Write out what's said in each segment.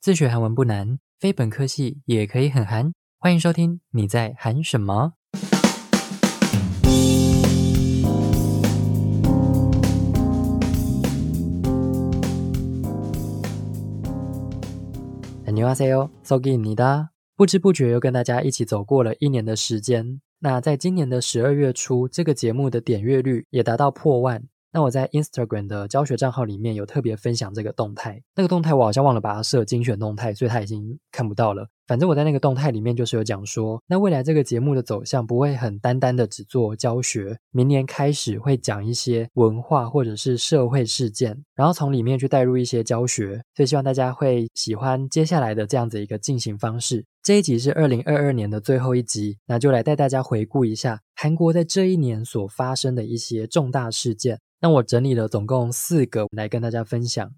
自学韩文不难，非本科系也可以很韩。欢迎收听，你在韩什么？안녕하세요，소기입니다。不知不觉又跟大家一起走过了一年的时间。那在今年的十二月初，这个节目的点阅率也达到破万。 那我在 Instagram 的教学账号里面有特别分享这个动态，那个动态我好像忘了把它设精选动态，所以它已经看不到了。反正我在那个动态里面就是有讲说，那未来这个节目的走向不会很单单的只做教学，明年开始会讲一些文化或者是社会事件，然后从里面去带入一些教学，所以希望大家会喜欢接下来的这样子一个进行方式。这一集是二零二二年的最后一集，那就来带大家回顾一下韩国在这一年所发生的一些重大事件。那我整理了总共四个来跟大家分享。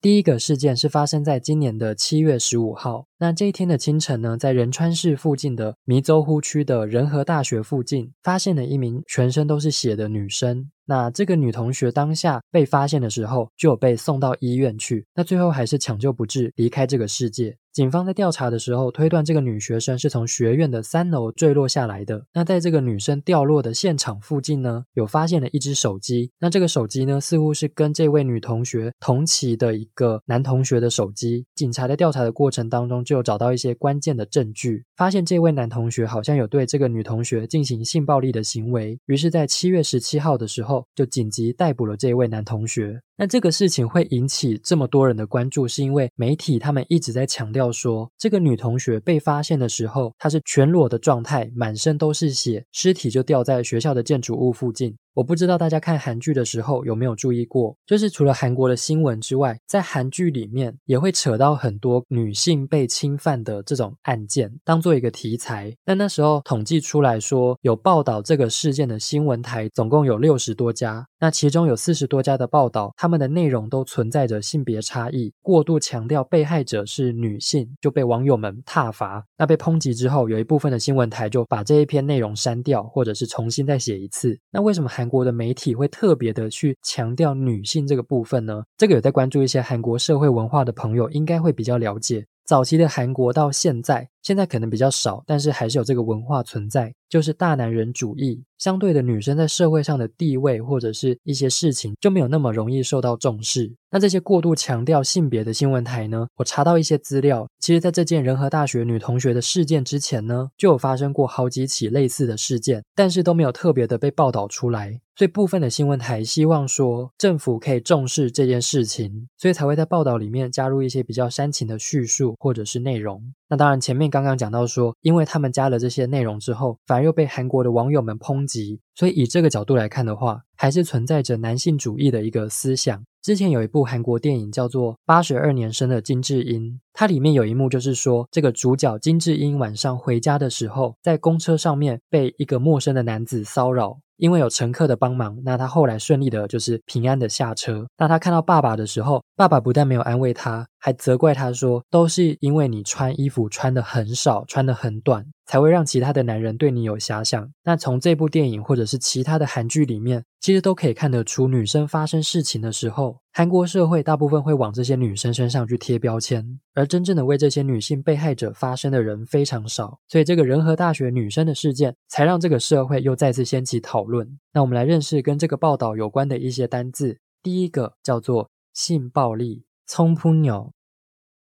第一个事件是发生在今年的七月十五号。那这一天的清晨呢，在仁川市附近的弥州湖区的仁和大学附近，发现了一名全身都是血的女生。那这个女同学当下被发现的时候，就有被送到医院去。那最后还是抢救不治，离开这个世界。警方在调查的时候，推断这个女学生是从学院的三楼坠落下来的。那在这个女生掉落的现场附近呢，有发现了一只手机。那这个手机呢，似乎是跟这位女同学同期的一个男同学的手机。警察在调查的过程当中，就有找到一些关键的证据，发现这位男同学好像有对这个女同学进行性暴力的行为。于是，在七月十七号的时候。就紧急逮捕了这位男同学。那这个事情会引起这么多人的关注，是因为媒体他们一直在强调说，这个女同学被发现的时候，她是全裸的状态，满身都是血，尸体就掉在学校的建筑物附近。我不知道大家看韩剧的时候有没有注意过，就是除了韩国的新闻之外，在韩剧里面也会扯到很多女性被侵犯的这种案件，当做一个题材。那那时候统计出来说，有报道这个事件的新闻台总共有六十多家，那其中有四十多家的报道。他们的内容都存在着性别差异，过度强调被害者是女性，就被网友们挞伐。那被抨击之后，有一部分的新闻台就把这一篇内容删掉，或者是重新再写一次。那为什么韩国的媒体会特别的去强调女性这个部分呢？这个有在关注一些韩国社会文化的朋友，应该会比较了解。早期的韩国到现在，现在可能比较少，但是还是有这个文化存在，就是大男人主义。相对的，女生在社会上的地位或者是一些事情就没有那么容易受到重视。那这些过度强调性别的新闻台呢？我查到一些资料，其实在这件仁和大学女同学的事件之前呢，就有发生过好几起类似的事件，但是都没有特别的被报道出来。所以部分的新闻台希望说政府可以重视这件事情，所以才会在报道里面加入一些比较煽情的叙述或者是内容。那当然，前面刚刚讲到说，因为他们加了这些内容之后，反而又被韩国的网友们抨击。所以以这个角度来看的话，还是存在着男性主义的一个思想。之前有一部韩国电影叫做《八十二年生的金智英》，它里面有一幕就是说，这个主角金智英晚上回家的时候，在公车上面被一个陌生的男子骚扰。因为有乘客的帮忙，那他后来顺利的就是平安的下车。那他看到爸爸的时候，爸爸不但没有安慰他，还责怪他说：“都是因为你穿衣服穿的很少，穿的很短，才会让其他的男人对你有遐想。”那从这部电影或者是其他的韩剧里面，其实都可以看得出，女生发生事情的时候，韩国社会大部分会往这些女生身上去贴标签，而真正的为这些女性被害者发声的人非常少。所以这个仁和大学女生的事件，才让这个社会又再次掀起讨论。那我们来认识跟这个报道有关的一些单字。第一个叫做性暴力，冲扑鸟，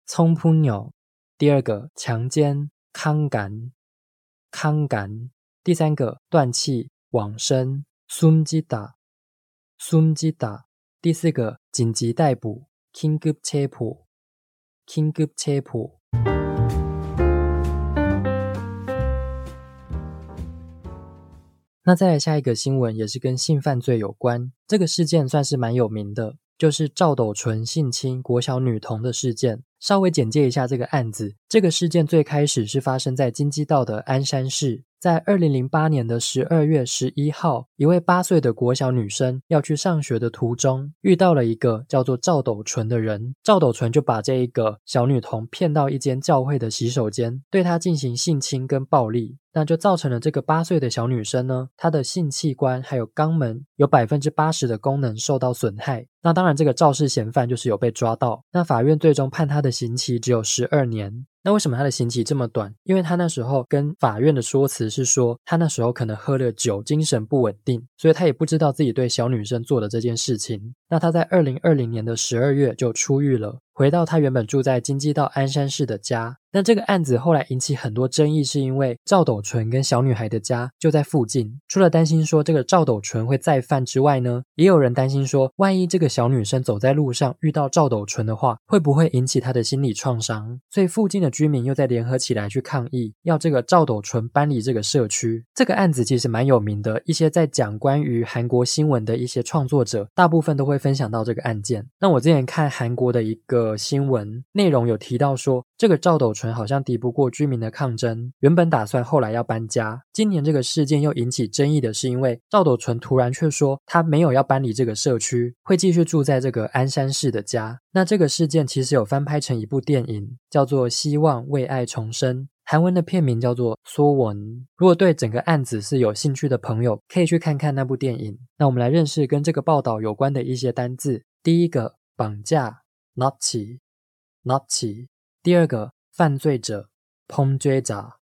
冲扑鸟。第二个强奸，康感，康感。第三个断气，往生。숨지 다， 숨지 다。 第四个紧急逮捕，긴급체 포， 긴급체 포。 那再来下一个新闻，也是跟性犯罪有关。这个事件算是蛮有名的， 就是赵斗淳性侵国小女童的事件。稍微简介一下这个案子，这个事件最开始是发生在京畿道的鞍山市。在二零零八年的十二月十一号，一位八岁的国小女生要去上学的途中，遇到了一个叫做赵斗淳的人。赵斗淳就把这一个小女童骗到一间教会的洗手间，对她进行性侵跟暴力。那就造成了这个八岁的小女生呢，她的性器官还有肛门有百分之八十的功能受到损害。那当然，这个肇事嫌犯就是有被抓到。那法院最终判他的刑期只有十二年。那为什么他的刑期这么短？因为他那时候跟法院的说辞是说，他那时候可能喝了酒，精神不稳定，所以他也不知道自己对小女生做的这件事情。那他在二零二零年的十二月就出狱了，回到他原本住在京畿道鞍山市的家。那这个案子后来引起很多争议，是因为赵斗淳跟小女孩的家就在附近。除了担心说这个赵斗淳会再犯之外呢，也有人担心说，万一这个小女生走在路上遇到赵斗淳的话，会不会引起她的心理创伤？所以附近的居民又在联合起来去抗议，要这个赵斗淳搬离这个社区。这个案子其实蛮有名的，一些在讲关于韩国新闻的一些创作者，大部分都会分享到这个案件。那我之前看韩国的一个个新闻内容有提到说，这个赵斗淳。好像敌不过居民的抗争，原本打算后来要搬家。今年这个事件又引起争议的是，因为赵斗淳突然却说他没有要搬离这个社区，会继续住在这个鞍山市的家。那这个事件其实有翻拍成一部电影，叫做《希望为爱重生》，韩文的片名叫做《缩文》。如果对整个案子是有兴趣的朋友，可以去看看那部电影。那我们来认识跟这个报道有关的一些单字。第一个，绑架 n o t c h n o t c h 第二个。犯罪者，碰追者，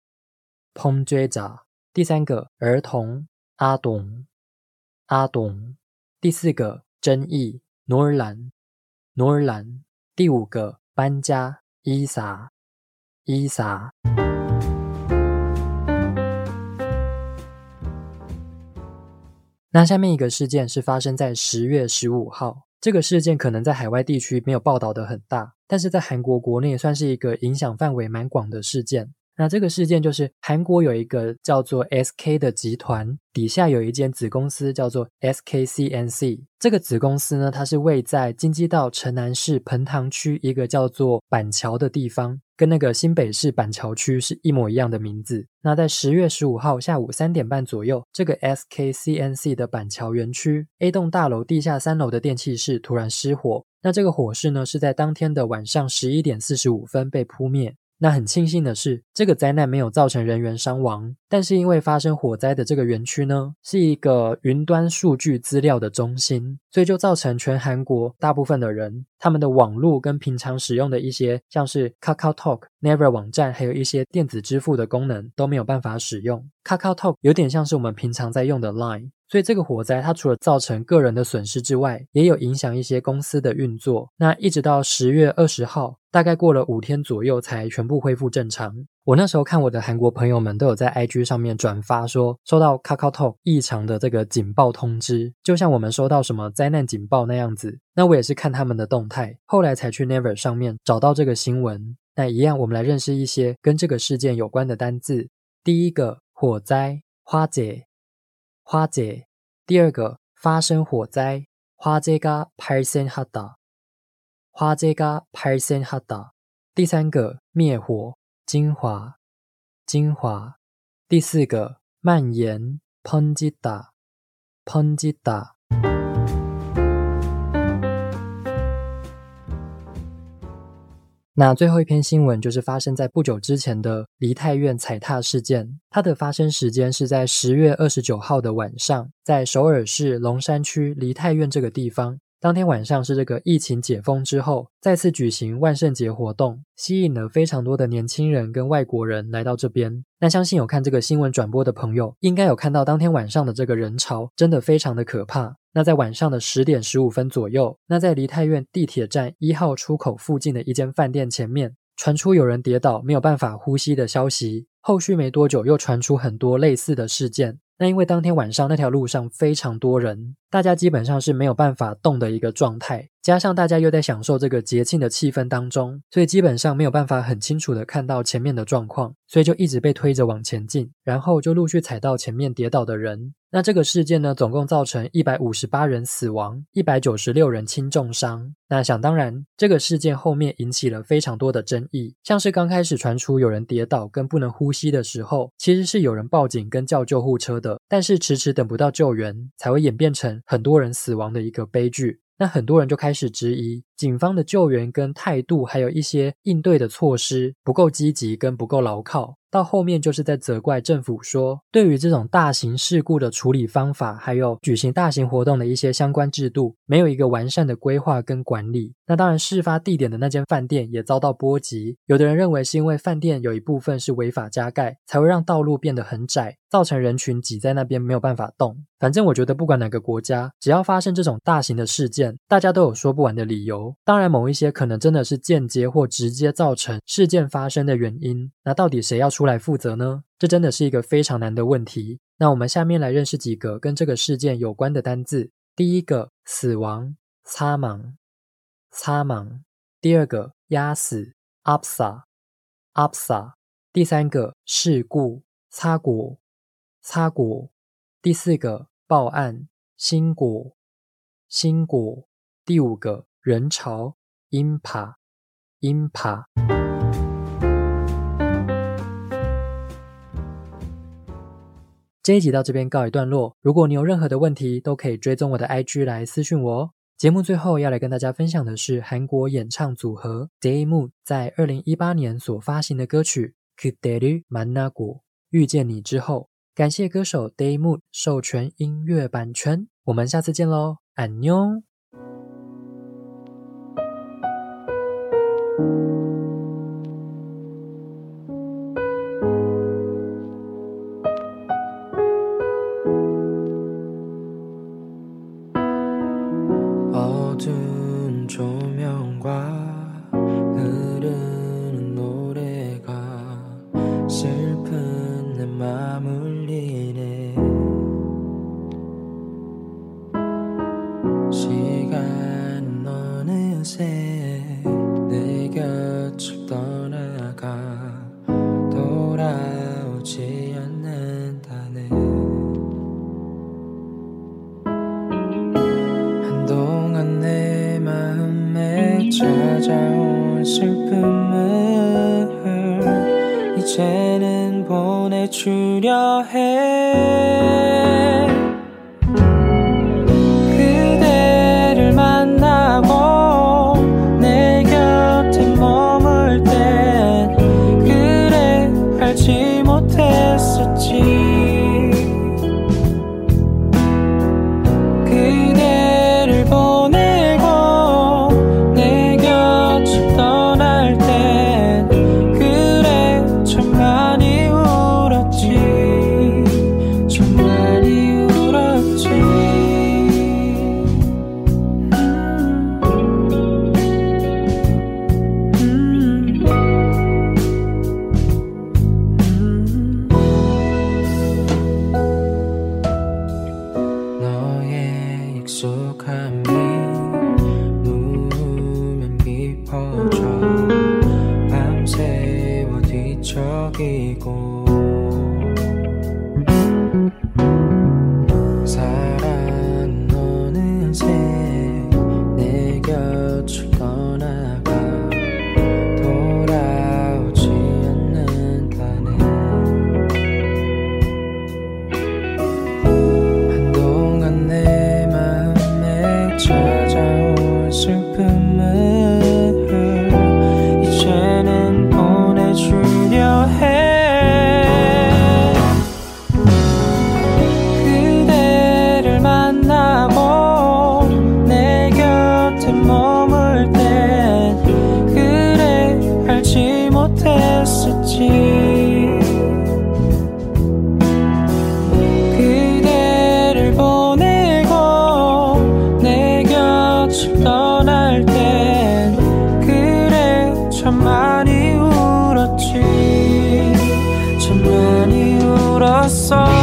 碰追者。第三个，儿童，阿董，阿董。第四个，争议，努尔兰，努尔兰。第五个，搬家，伊萨，伊萨。那下面一个事件是发生在十月十五号。这个事件可能在海外地区没有报道的很大，但是在韩国国内算是一个影响范围蛮广的事件。那这个事件就是韩国有一个叫做 SK 的集团，底下有一间子公司叫做 SKCNC。这个子公司呢，它是位在京畿道城南市彭塘区一个叫做板桥的地方，跟那个新北市板桥区是一模一样的名字。那在十月十五号下午三点半左右，这个 SKCNC 的板桥园区 A 栋大楼地下三楼的电器室突然失火。那这个火势呢，是在当天的晚上十一点四十五分被扑灭。那很庆幸的是，这个灾难没有造成人员伤亡。但是因为发生火灾的这个园区呢，是一个云端数据资料的中心，所以就造成全韩国大部分的人，他们的网络跟平常使用的一些像是 Kakao Talk、Never 网站，还有一些电子支付的功能都没有办法使用。Kakao Talk 有点像是我们平常在用的 Line。所以这个火灾，它除了造成个人的损失之外，也有影响一些公司的运作。那一直到十月二十号，大概过了五天左右，才全部恢复正常。我那时候看我的韩国朋友们都有在 IG 上面转发说，收到 KakaoTalk 异常的这个警报通知，就像我们收到什么灾难警报那样子。那我也是看他们的动态，后来才去 Never 上面找到这个新闻。那一样，我们来认识一些跟这个事件有关的单字。第一个，火灾，花姐。花姐，第二个发生火灾，花姐가팔생하 다， 花姐가팔생하 다。 第三个灭火，精华，精华。第四个蔓延，펀지 다， 펀지 다。 那最后一篇新闻就是发生在不久之前的梨泰院踩踏事件。它的发生时间是在十月二十九号的晚上，在首尔市龙山区梨泰院这个地方。当天晚上是这个疫情解封之后，再次举行万圣节活动，吸引了非常多的年轻人跟外国人来到这边。那相信有看这个新闻转播的朋友，应该有看到当天晚上的这个人潮，真的非常的可怕。那在晚上的十点十五分左右，那在梨泰院地铁站一号出口附近的一间饭店前面，传出有人跌倒没有办法呼吸的消息。后续没多久，又传出很多类似的事件。那因为当天晚上那条路上非常多人，大家基本上是没有办法动的一个状态，加上大家又在享受这个节庆的气氛当中，所以基本上没有办法很清楚的看到前面的状况，所以就一直被推着往前进，然后就陆续踩到前面跌倒的人。那这个事件呢，总共造成一百五十八人死亡，一百九十六人轻重伤。那想当然，这个事件后面引起了非常多的争议，像是刚开始传出有人跌倒跟不能呼吸的时候，其实是有人报警跟叫救护车的，但是迟迟等不到救援，才会演变成很多人死亡的一个悲剧。那很多人就开始质疑警方的救援跟态度，还有一些应对的措施不够积极跟不够牢靠。到后面就是在责怪政府说，对于这种大型事故的处理方法，还有举行大型活动的一些相关制度，没有一个完善的规划跟管理。那当然，事发地点的那间饭店也遭到波及。有的人认为是因为饭店有一部分是违法加盖，才会让道路变得很窄，造成人群挤在那边没有办法动。反正我觉得，不管哪个国家，只要发生这种大型的事件，大家都有说不完的理由。当然，某一些可能真的是间接或直接造成事件发生的原因。那到底谁要出来负责呢？这真的是一个非常难的问题。那我们下面来认识几个跟这个事件有关的单字。第一个，死亡，擦盲。擦盲，第二个压死，upsa，upsa，第三个事故，擦果，擦果，第四个报案，新果，新果，第五个人潮，impa，impa。这一集到这边告一段落。如果你有任何的问题，都可以追踪我的 IG 来私讯我哦。节目最后要来跟大家分享的是韩国演唱组合 Daymoon 在二零一八年所发行的歌曲《k u d e r Manago 遇见你之后，感谢歌手 Daymoon 授权音乐版权。我们下次见喽，안 녕。 찾아온 슬픔을 이제는 보내주려 해. So.